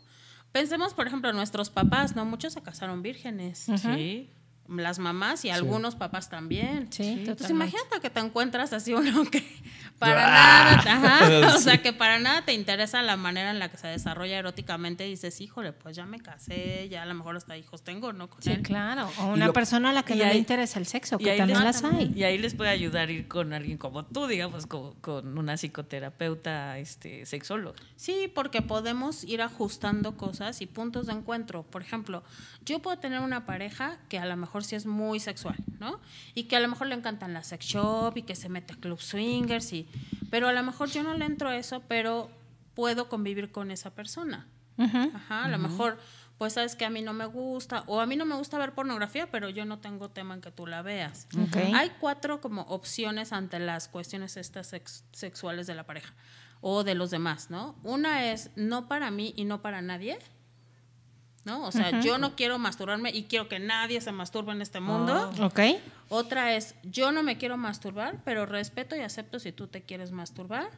S7: Pensemos, por ejemplo, nuestros papás, ¿no? Muchos se casaron vírgenes.
S6: Sí.
S7: Las mamás y algunos papás también.
S4: Sí,
S7: Entonces imagínate que te encuentras así uno que para
S5: Ah.
S7: nada, ajá, o sea, que para nada te interesa la manera en la que se desarrolla eróticamente y dices, híjole, pues ya me casé, ya a lo mejor hasta hijos tengo, ¿no? Con
S4: Sí,
S7: él.
S4: claro. O una
S5: lo-
S4: persona a la que no le interesa el sexo, que también
S6: les-
S4: las hay.
S6: Y ahí les puede ayudar ir con alguien como tú, digamos, con, con una psicoterapeuta este, sexóloga.
S7: Sí, porque podemos ir ajustando cosas y puntos de encuentro. Por ejemplo, yo puedo tener una pareja que a lo mejor sí es muy sexual, ¿no? Y que a lo mejor le encantan las sex shop y que se mete a club swingers y pero a lo mejor yo no le entro a eso, pero puedo convivir con esa persona. Ajá, a lo mejor pues sabes que a mí no me gusta o a mí no me gusta ver pornografía, pero yo no tengo tema en que tú la veas.
S4: Ok.
S7: Hay cuatro como opciones ante las cuestiones estas sex- sexuales de la pareja o de los demás, ¿no? Una es no para mí y no para nadie. ¿No? O sea, yo no quiero masturbarme y quiero que nadie se masturbe en este mundo.
S4: Ok.
S7: Otra es yo no me quiero masturbar, pero respeto y acepto si tú te quieres masturbar.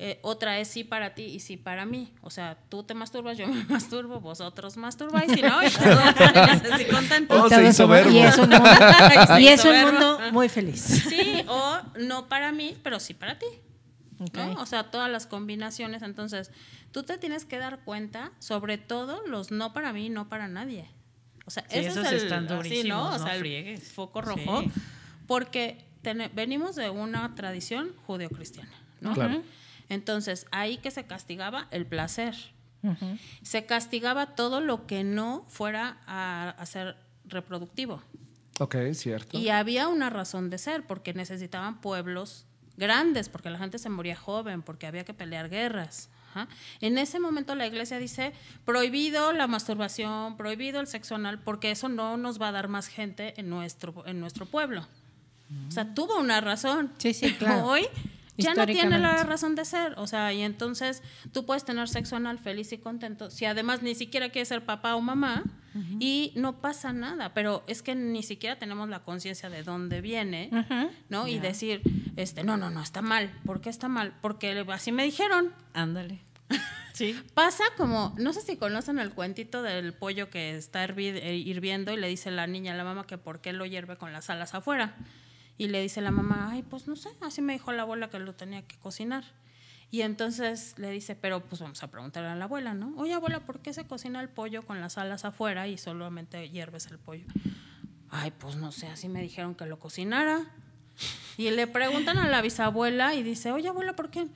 S7: Eh, otra es sí para ti y sí para mí. O sea, tú te masturbas, yo me masturbo, vosotros masturbáis y no, y todos así contentos.
S5: Oh,
S4: Y
S5: se
S4: todos
S5: hizo
S4: somos-
S5: verbo.
S4: Y es un mundo, y es un mundo muy feliz.
S7: Sí, o no para mí, pero sí para ti. ¿No? O sea, todas las combinaciones. Entonces, tú te tienes que dar cuenta, sobre todo los no para mí, no para nadie. O sea,
S6: Sí,
S7: ese
S6: esos
S7: es el, así, ¿no? O
S6: no
S7: sea, el
S6: friegues.
S7: foco rojo.
S6: Sí.
S7: Porque venimos de una tradición judeocristiana, ¿no?
S5: Claro.
S7: Entonces, ahí que se castigaba el placer. Se castigaba todo lo que no fuera a, a ser reproductivo.
S5: Ok, cierto.
S7: Y había una razón de ser, porque necesitaban pueblos grandes, porque la gente se moría joven, porque había que pelear guerras. Ajá. En ese momento la iglesia dice, prohibido la masturbación, prohibido el sexo anal, porque eso no nos va a dar más gente en nuestro, en nuestro pueblo. O sea, tuvo una razón.
S4: Sí, sí, claro.
S7: Hoy ya no tiene la razón de ser. O sea, y entonces tú puedes tener sexo anal feliz y contento si además ni siquiera quieres ser papá o mamá y no pasa nada. Pero es que ni siquiera tenemos la conciencia de dónde viene, ¿no? Y decir, este, no, no, no, está mal. ¿Por qué está mal? Porque así me dijeron.
S6: Ándale. Sí.
S7: Pasa como, no sé si conocen el cuentito del pollo que está eh, hirviendo y le dice la niña a la mamá que por qué lo hierve con las alas afuera. Y le dice la mamá, ay, pues no sé, así me dijo la abuela que lo tenía que cocinar. Y entonces le dice, pero pues vamos a preguntarle a la abuela, ¿no? Oye, abuela, ¿por qué se cocina el pollo con las alas afuera y solamente hierves el pollo? Ay, pues no sé, así me dijeron que lo cocinara. Y le preguntan a la bisabuela y dice, oye, abuela, ¿por qué?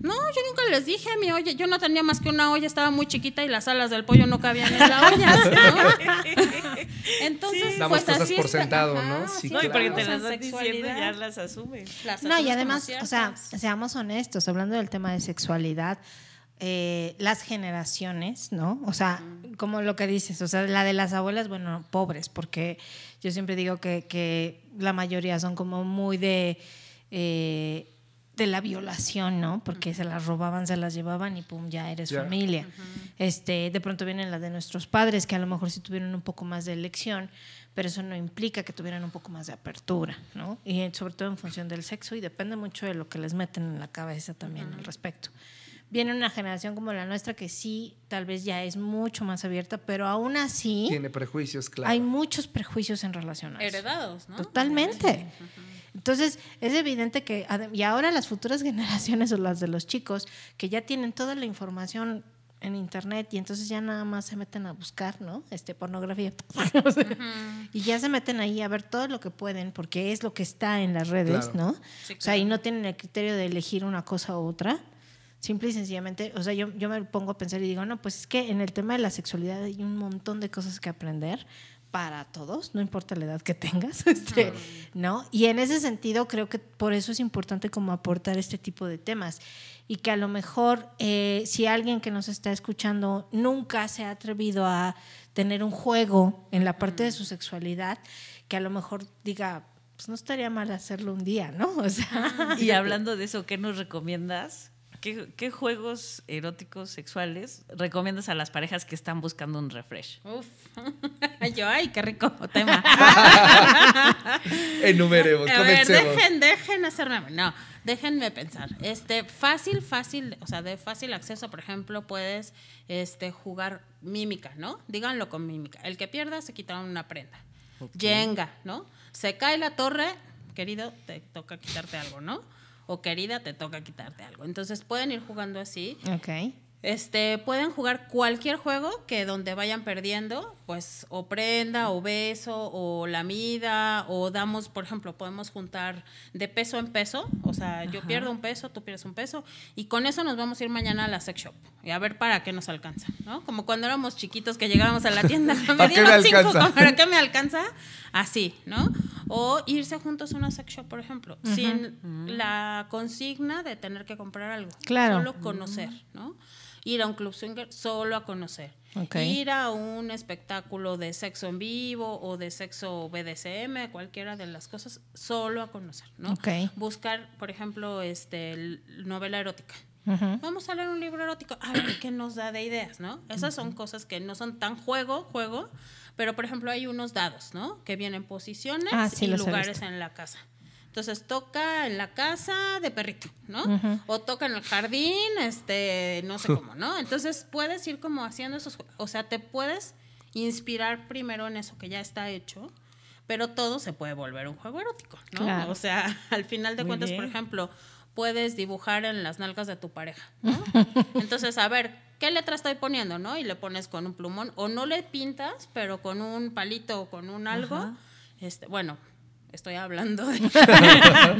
S7: No, yo nunca les dije, mi olla, yo no tenía más que una olla, estaba muy chiquita y las alas del pollo no cabían en la olla. ¿no? Entonces,
S5: Damos
S7: pues
S5: cosas
S7: así
S5: por
S7: está.
S5: sentado,
S7: Ajá,
S5: ¿no? Sí,
S6: No, y porque te las están diciendo ya las asumes.
S7: Las
S4: No,
S7: asumes
S4: y además, o sea, seamos honestos, hablando del tema de sexualidad, eh, las generaciones, ¿no? O sea, como lo que dices, o sea, la de las abuelas, bueno, pobres, porque yo siempre digo que, que la mayoría son como muy de, eh, de la violación, ¿no? Porque se las robaban, se las llevaban y pum, ya eres familia. este, de pronto vienen las de nuestros padres, que a lo mejor sí tuvieron un poco más de elección, pero eso no implica que tuvieran un poco más de apertura, ¿no? Y sobre todo en función del sexo y depende mucho de lo que les meten en la cabeza también al respecto. Viene una generación como la nuestra que sí, tal vez ya es mucho más abierta, pero aún así
S5: Tiene prejuicios, claro.
S4: hay muchos prejuicios en relación a eso.
S7: Heredados, ¿no?
S4: Totalmente. Entonces, es evidente que, adem- y ahora las futuras generaciones o las de los chicos, que ya tienen toda la información en internet y entonces ya nada más se meten a buscar, ¿no? Este, pornografía. O sea, Y ya se meten ahí a ver todo lo que pueden, porque es lo que está en las redes,
S5: Claro.
S4: ¿no?
S7: Sí,
S4: O sea, y no tienen el criterio de elegir una cosa u otra. Simple y sencillamente, o sea, yo, yo me pongo a pensar y digo, no, pues es que en el tema de la sexualidad hay un montón de cosas que aprender para todos, no importa la edad que tengas, este, ¿no? Y en ese sentido creo que por eso es importante como aportar este tipo de temas y que a lo mejor eh, si alguien que nos está escuchando nunca se ha atrevido a tener un juego en la parte de su sexualidad, que a lo mejor diga, pues no estaría mal hacerlo un día, ¿no? O sea,
S6: Y hablando de eso, ¿qué nos recomiendas? ¿Qué, qué juegos eróticos sexuales recomiendas a las parejas que están buscando un refresh?
S7: Uf. Yo, ay, qué rico tema.
S5: Enumeremos,
S7: A ver,
S5: comencemos.
S7: dejen, dejen hacerme. No, déjenme pensar. Este, fácil, fácil, o sea, de fácil acceso, por ejemplo, puedes este, jugar mímica, ¿no? Díganlo con mímica. El que pierda se quita una prenda. Jenga, ¿no? Se cae la torre, querido, te toca quitarte algo, ¿no? O querida, te toca quitarte algo. Entonces pueden ir jugando así.
S4: ok.
S7: Este, pueden jugar cualquier juego que donde vayan perdiendo, pues o prenda, o beso, o lamida, o damos, por ejemplo, podemos juntar de peso en peso, o sea, yo pierdo un peso, tú pierdes un peso, y con eso nos vamos a ir mañana a la sex shop y a ver para qué nos alcanza, ¿no? Como cuando éramos chiquitos que llegábamos a la tienda, me
S5: ¿Para qué me
S7: dieron cinco? ¿para qué me alcanza? Así, ¿no? O irse juntos a una sex shop, por ejemplo, sin la consigna de tener que comprar algo,
S4: Claro.
S7: solo conocer, ¿no? Ir a un club swinger solo a conocer. Ir a un espectáculo de sexo en vivo o de sexo BDSM, cualquiera de las cosas, solo a conocer, ¿no?
S4: Ok.
S7: Buscar, por ejemplo, este, novela erótica. Vamos a leer un libro erótico. A ver qué nos da de ideas, ¿no? Esas son cosas que no son tan juego, juego, pero por ejemplo hay unos dados, ¿no? Que vienen posiciones
S4: Ah, sí,
S7: y lugares en la casa. Entonces toca en la casa de perrito, ¿no? O toca en el jardín, este, no sé cómo, ¿no? Entonces puedes ir como haciendo esos, o sea, te puedes inspirar primero en eso que ya está hecho, pero todo se puede volver un juego erótico, ¿no?
S4: Claro.
S7: O sea, al final de
S6: Muy
S7: cuentas, por ejemplo, puedes dibujar en las nalgas de tu pareja, ¿no? Entonces, a ver, ¿qué letra estoy poniendo, no? Y le pones con un plumón o no le pintas, pero con un palito o con un algo. Este, bueno, estoy hablando de,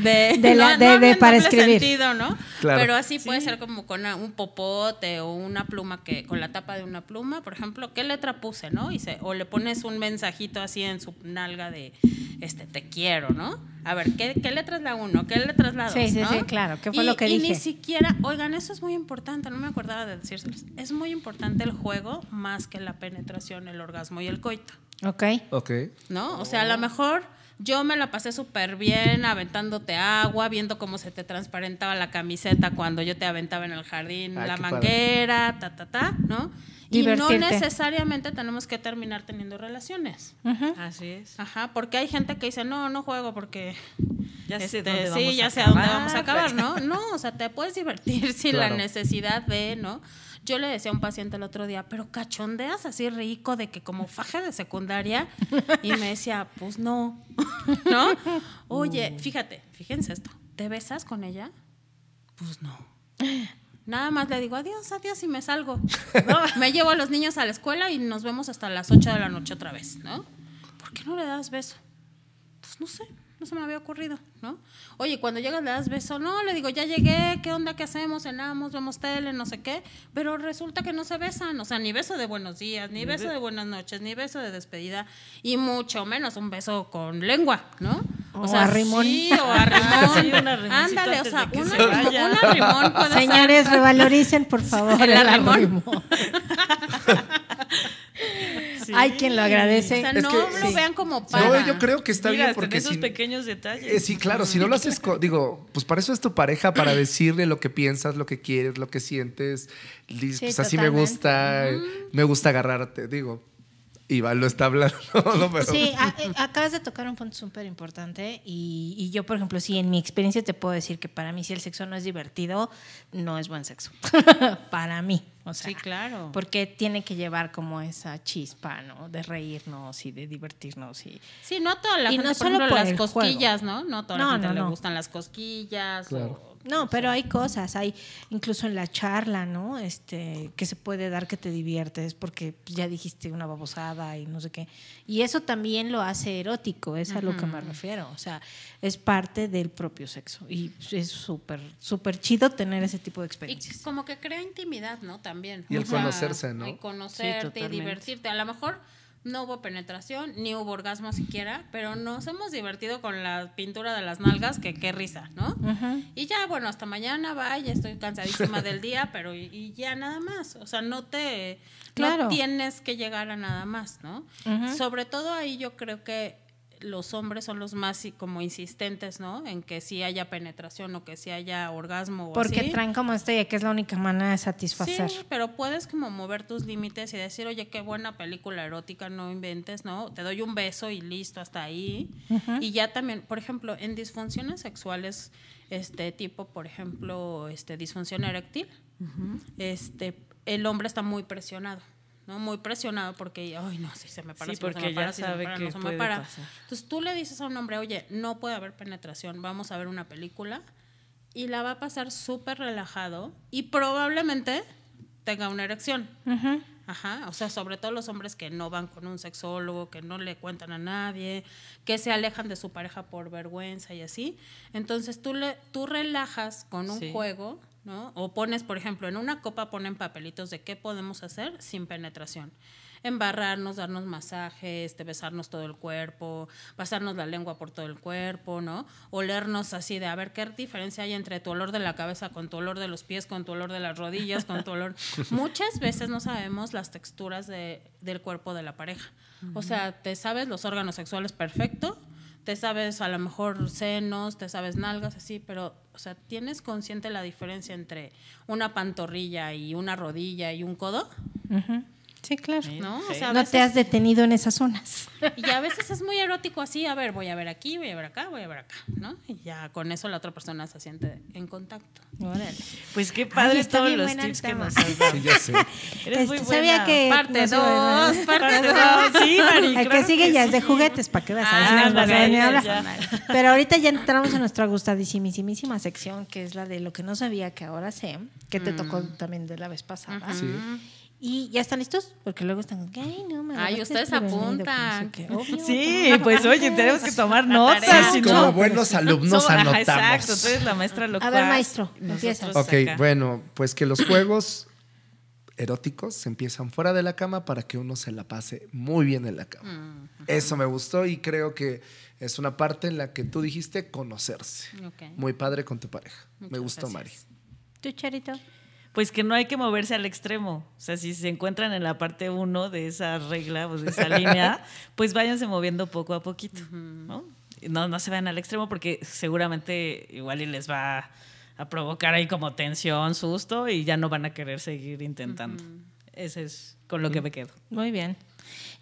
S7: de,
S4: De la- de- de para escribir.
S7: sentido, ¿no?
S5: Claro.
S7: Pero así puede ser como con una- un popote o una pluma que con la tapa de una pluma, por ejemplo, ¿qué letra puse, no? Y se, o le pones un mensajito así en su nalga de este te quiero, ¿no? A ver, ¿qué, qué letra es la uno? ¿Qué letra es la dos?
S4: Sí, sí,
S7: ¿no?
S4: sí, claro. ¿Qué fue
S7: Y-
S4: lo que
S7: y
S4: dije?
S7: ni siquiera, oigan, eso es muy importante, no me acordaba de decírselos. Es muy importante el juego más que la penetración, el orgasmo y el coito.
S4: Ok.
S5: Ok.
S7: ¿no? O sea, a lo mejor yo me la pasé súper bien aventándote agua, viendo cómo se te transparentaba la camiseta cuando yo te aventaba en el jardín la
S5: padre.
S7: manguera, ta, ta, ta, ¿no? Y no necesariamente tenemos que terminar teniendo relaciones.
S6: Así es.
S7: Ajá, porque hay gente que dice, no, no juego porque...
S6: Ya sé
S7: este,
S6: dónde vamos
S7: sí, ya
S6: a
S7: sé a dónde
S6: acabar,
S7: vamos a acabar, ¿no? No, o sea, te puedes divertir sin
S5: Claro.
S7: la necesidad de, ¿no? Yo le decía a un paciente el otro día, pero cachondeas así rico de que como faje de secundaria. Y me decía, pues no, ¿no? Oye, fíjate, fíjense esto, ¿te besas con ella? Pues no. Nada más le digo adiós, adiós y me salgo. ¿no? Me llevo a los niños a la escuela y nos vemos hasta las 8 de la noche otra vez, ¿no? ¿Por qué no le das beso? Pues no sé, no se me había ocurrido, ¿no? Oye, cuando llegas le das beso, no, le digo, ya llegué, ¿qué onda? ¿Qué hacemos? Cenamos, vemos tele, no sé qué, pero resulta que no se besan, o sea, ni beso de buenos días, ni beso de buenas noches, ni beso de despedida, y mucho menos un beso con lengua, ¿no?
S4: O arrimón.
S7: Sí, o arrimón.
S6: Sí, un arrimoncito
S7: Ándale, o sea, un
S6: se
S7: arrimón puede ser-
S4: Señores, revaloricen, por favor,
S7: El
S4: el
S7: arrimón.
S4: arrimón. Hay quien lo agradece.
S7: O sea,
S5: Es
S7: no
S5: que-
S7: lo
S5: sí.
S7: vean como para.
S5: No, yo creo que está
S6: Mira,
S5: bien porque
S6: esos
S5: si,
S6: pequeños detalles.
S5: Eh, sí, claro, si no lo haces, digo, pues para eso es tu pareja, para decirle lo que piensas, lo que quieres, lo que sientes. Dices,
S4: Sí,
S5: pues así me gusta, me gusta agarrarte, digo. Iván lo está hablando, ¿no? Pero-
S4: Sí, a- eh, acabas de tocar un punto súper importante y, y yo, por ejemplo, sí, en mi experiencia te puedo decir que para mí si el sexo no es divertido, no es buen sexo. para mí. O sea,
S7: Sí, claro.
S4: Porque tiene que llevar como esa chispa, ¿no? De reírnos y de divertirnos. Y,
S7: Sí, no a toda la
S4: Y
S7: gente,
S4: no
S7: por
S4: solo
S7: ejemplo,
S4: por
S7: las cosquillas, ¿no? No a toda
S4: No,
S7: la gente
S4: no,
S7: le gustan las cosquillas.
S5: Claro.
S7: o-
S4: No, pero hay cosas, hay incluso en la charla, ¿no? Este, que se puede dar que te diviertes porque ya dijiste una babosada y no sé qué. Y eso también lo hace erótico, es a lo que me refiero. O sea, es parte del propio sexo. Y es súper, súper chido tener ese tipo de
S7: Y
S4: experiencias.
S7: como que crea intimidad, ¿no? También.
S5: Y el
S7: O sea,
S5: conocerse, ¿no?
S7: Y conocerte y divertirte. A lo mejor no hubo penetración, ni hubo orgasmo siquiera, pero nos hemos divertido con la pintura de las nalgas, que qué risa, ¿no? Y ya, bueno, hasta mañana va, ya estoy cansadísima del día, pero y, y ya nada más. O sea, no te.
S4: Claro.
S7: No tienes que llegar a nada más, ¿no? Sobre todo ahí yo creo que los hombres son los más como insistentes, ¿no? En que sí haya penetración o que sí haya orgasmo o
S4: Porque
S7: así.
S4: traen como esta idea que es la única manera de satisfacer.
S7: Sí, pero puedes como mover tus límites y decir, oye, qué buena película erótica, no inventes, ¿no? Te doy un beso y listo, hasta ahí. Y ya también, por ejemplo, en disfunciones sexuales, este tipo, por ejemplo, este disfunción eréctil, este, el hombre está muy presionado. ¿No? Muy presionado porque, ay, no, si se me para,
S6: Sí,
S7: si se me para,
S6: ya
S7: si se me para,
S6: que
S7: no se me para.
S6: pasar.
S7: Entonces tú le dices a un hombre, oye, no puede haber penetración, vamos a ver una película y la va a pasar súper relajado y probablemente tenga una erección. Ajá, o sea, sobre todo los hombres que no van con un sexólogo, que no le cuentan a nadie, que se alejan de su pareja por vergüenza y así. Entonces tú le tú relajas con un
S6: Sí.
S7: juego, ¿no? O pones, por ejemplo, en una copa ponen papelitos de qué podemos hacer sin penetración. Embarrarnos, darnos masajes, este, besarnos todo el cuerpo, pasarnos la lengua por todo el cuerpo, ¿no? Olernos así de a ver qué diferencia hay entre tu olor de la cabeza con tu olor de los pies, con tu olor de las rodillas, con tu olor. Muchas veces no sabemos las texturas de- del cuerpo de la pareja. O sea, te sabes los órganos sexuales perfecto, te sabes a lo mejor senos, te sabes nalgas, así, pero, o sea, ¿tienes consciente la diferencia entre una pantorrilla y una rodilla y un codo?
S4: Sí, claro.
S7: ¿No?
S6: Sí.
S7: O sea, a
S4: No te has detenido en esas zonas.
S7: y a veces es muy erótico así, a ver, voy a ver aquí, voy a ver acá, voy a ver acá, ¿no? Y ya con eso la otra persona se siente en contacto.
S4: Órale.
S6: Pues qué padre
S4: está
S6: todos los tips que nos has dado.
S5: Sí, ya sé.
S6: Eres muy buena.
S4: Sabía que
S7: Parte
S4: no se iba a-
S7: dos, parte
S6: Parte
S7: dos.
S6: dos. Sí, Mari,
S4: El que sigue
S6: que
S4: ya es de juguetes, para que veas.
S7: Ah,
S4: hablar. Pero ahorita ya entramos en nuestra gustadísimísima sección, que es la de lo que no sabía que ahora sé, que te tocó también de la vez pasada.
S5: Sí.
S4: ¿Y ya están listos? Porque luego están, ay, no, me
S7: Ay, ustedes
S4: no sé
S7: apuntan.
S4: qué". Obvio.
S6: Sí, pues oye, tenemos que tomar notas. si
S5: Como
S6: no-
S5: buenos alumnos
S6: ajá,
S5: anotamos.
S6: Exacto, tú eres la maestra locuaz.
S4: ver, maestro, empiezas.
S5: Ok,
S6: acá.
S5: bueno, pues que los juegos eróticos se empiezan fuera de la cama para que uno se la pase muy bien en la cama. Eso me gustó y creo que es una parte en la que tú dijiste conocerse. Muy padre con tu pareja. me gustó,
S7: gracias.
S4: ¿Tú, Charito?
S6: Pues que no hay que moverse al extremo. O sea, si se encuentran en la parte uno de esa regla o de esa línea, pues váyanse moviendo poco a poquito, ¿no? No, no se vayan al extremo porque seguramente igual y les va a provocar ahí como tensión, susto y ya no van a querer seguir intentando. Ese es con lo que me quedo.
S4: Muy bien.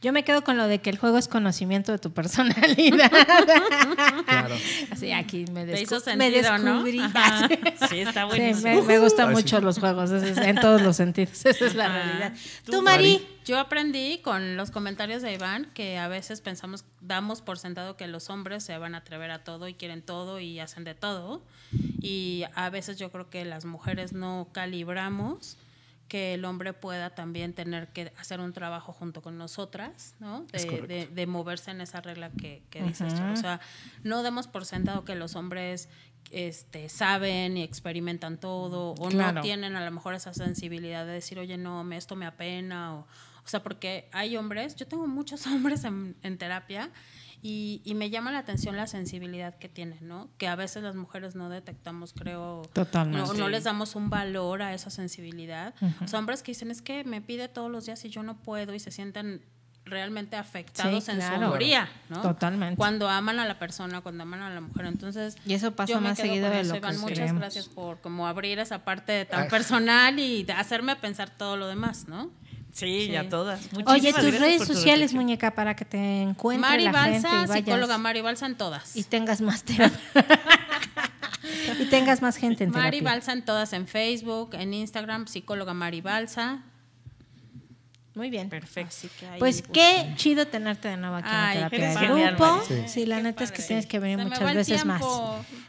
S4: Yo me quedo con lo de que el juego es conocimiento de tu personalidad.
S5: Claro.
S4: Así aquí me, descu-
S7: hizo
S4: me descubrí.
S7: Ajá.
S6: Sí, está
S4: Sí,
S6: buenísimo.
S4: me, me gustan
S5: sí.
S4: mucho los juegos, es- en todos los sentidos. Esa es la
S7: Ajá.
S4: realidad.
S6: Tú,
S4: Tú, Mari.
S7: Yo aprendí con los comentarios de Iván que a veces pensamos, damos por sentado que los hombres se van a atrever a todo y quieren todo y hacen de todo. Y a veces yo creo que las mujeres no calibramos que el hombre pueda también tener que hacer un trabajo junto con nosotras, ¿no? De, de- de moverse en esa regla que, que dices. O sea, no demos por sentado que los hombres este, saben y experimentan todo o
S4: Claro.
S7: no tienen a lo mejor esa sensibilidad de decir, oye, no, me, esto me apena. O, o sea, porque hay hombres, yo tengo muchos hombres en, en terapia y, y me llama la atención la sensibilidad que tienen, ¿no? Que a veces las mujeres no detectamos, creo.
S4: Totalmente.
S7: No, no les damos un valor a esa sensibilidad. O sea, hombres que dicen, es que me pide todos los días y yo no puedo y se sienten realmente afectados
S4: Sí,
S7: en su hombría, ¿no?
S4: Totalmente.
S7: Cuando aman a la persona, cuando aman a la mujer. Entonces,
S4: Y eso pasa
S7: yo me
S4: más
S7: quedo
S4: seguido
S7: con
S4: de
S7: eso,
S4: lo
S7: Iván.
S4: que
S7: Muchas gracias por como abrir esa parte tan
S5: Ay.
S7: personal y hacerme pensar todo lo demás, ¿no?
S6: Sí,
S7: Sí.
S6: ya todas.
S4: Oye,
S6: Muchísimas
S4: tus
S6: gracias
S4: redes
S6: tu
S4: sociales, muñeca, para que te encuentre
S7: Mari
S4: la gente y
S7: Balsa,
S4: vayas
S7: psicóloga Mari Balsa en todas.
S4: y tengas más terapia. y tengas más gente en
S7: Mari
S4: terapia.
S7: Balsa en todas, en Facebook, en Instagram, psicóloga Mari Balsa.
S4: Muy bien.
S6: Perfecto.
S7: Así que ahí,
S4: Pues qué chido tenerte de nuevo aquí
S7: Ay,
S4: en la terapia de grupo. Sí,
S5: Sí.
S4: la
S7: Qué
S4: neta es que
S7: padre.
S4: tienes que venir
S7: Se
S4: muchas veces más.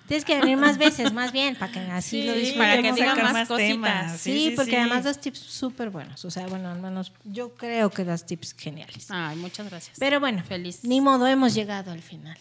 S4: Tienes que venir más veces, más bien, para que así
S7: Sí,
S4: lo
S7: para
S4: disfrutemos.
S7: que diga
S6: sacar
S7: más cositas.
S4: Sí, porque además das tips súper buenos. O sea, bueno, al menos yo creo que das tips geniales.
S7: Ay, muchas gracias.
S4: Pero bueno,
S7: Feliz.
S4: ni modo, hemos llegado al final.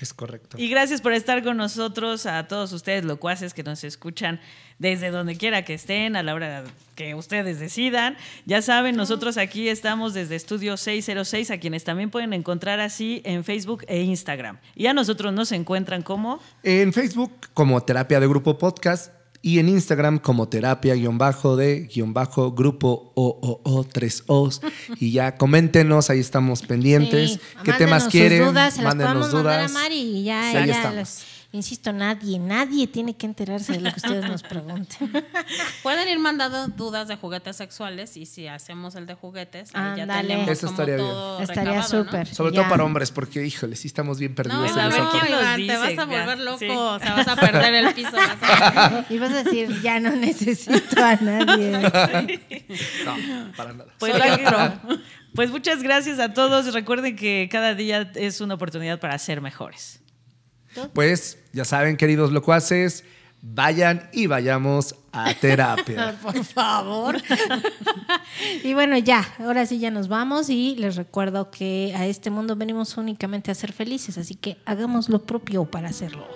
S5: Es correcto.
S6: Y gracias por estar con nosotros, a todos ustedes locuaces que nos escuchan desde donde quiera que estén, a la hora que ustedes decidan. Ya saben, nosotros aquí estamos desde Estudio 606, a quienes también pueden encontrar así en Facebook e Instagram. Y a nosotros nos encuentran como...
S5: En Facebook como Terapia de Grupo Podcast y en Instagram como terapia guion bajo de guion bajo grupo o, o, o tres O's. Y ya coméntenos, ahí estamos pendientes.
S4: Sí,
S5: ¿Qué
S4: mándenos
S5: temas
S4: sus
S5: quieren?
S4: dudas, se las podemos mandar
S5: dudas.
S4: a Mari y ya
S5: Sí, ahí
S4: ella
S5: estamos.
S4: les- insisto, nadie, nadie tiene que enterarse de lo que ustedes nos pregunten.
S7: Pueden ir mandando dudas de juguetes sexuales y si hacemos el de juguetes, ahí ya
S4: Ándale.
S7: tenemos
S5: Eso
S7: como
S5: estaría bien.
S7: todo
S4: Estaría
S7: ¿no?
S4: súper.
S5: Sobre
S4: Ya.
S5: todo para hombres, porque híjole, sí estamos bien
S7: No,
S5: perdidos en
S6: a ver,
S7: no,
S6: ¿quién
S7: te vas a
S6: Ya,
S7: volver loco,
S6: sí.
S7: o sea, vas a perder el piso. vas a-
S4: Y vas a decir, ya no necesito a nadie.
S5: No, para nada.
S6: Pues, pues muchas gracias a todos. Recuerden que cada día es una oportunidad para ser mejores.
S5: Pues ya saben, queridos locuaces, vayan y vayamos a terapia.
S4: Por favor. y bueno, ya, ahora sí ya nos vamos y les recuerdo que a este mundo venimos únicamente a ser felices, así que hagamos lo propio para hacerlo.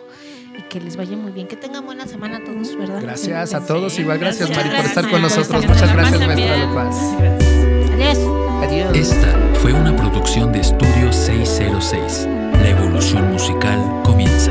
S4: Y que les vaya muy bien, que tengan buena semana a todos, ¿verdad?
S5: Gracias a todos, igual gracias
S6: Gracias.
S5: Mari por estar con
S7: Gracias,
S5: nosotros. Muchas gracias, maestra
S7: bien.
S5: Locuaz.
S8: Esta fue una producción de Estudio 606. La evolución musical comienza.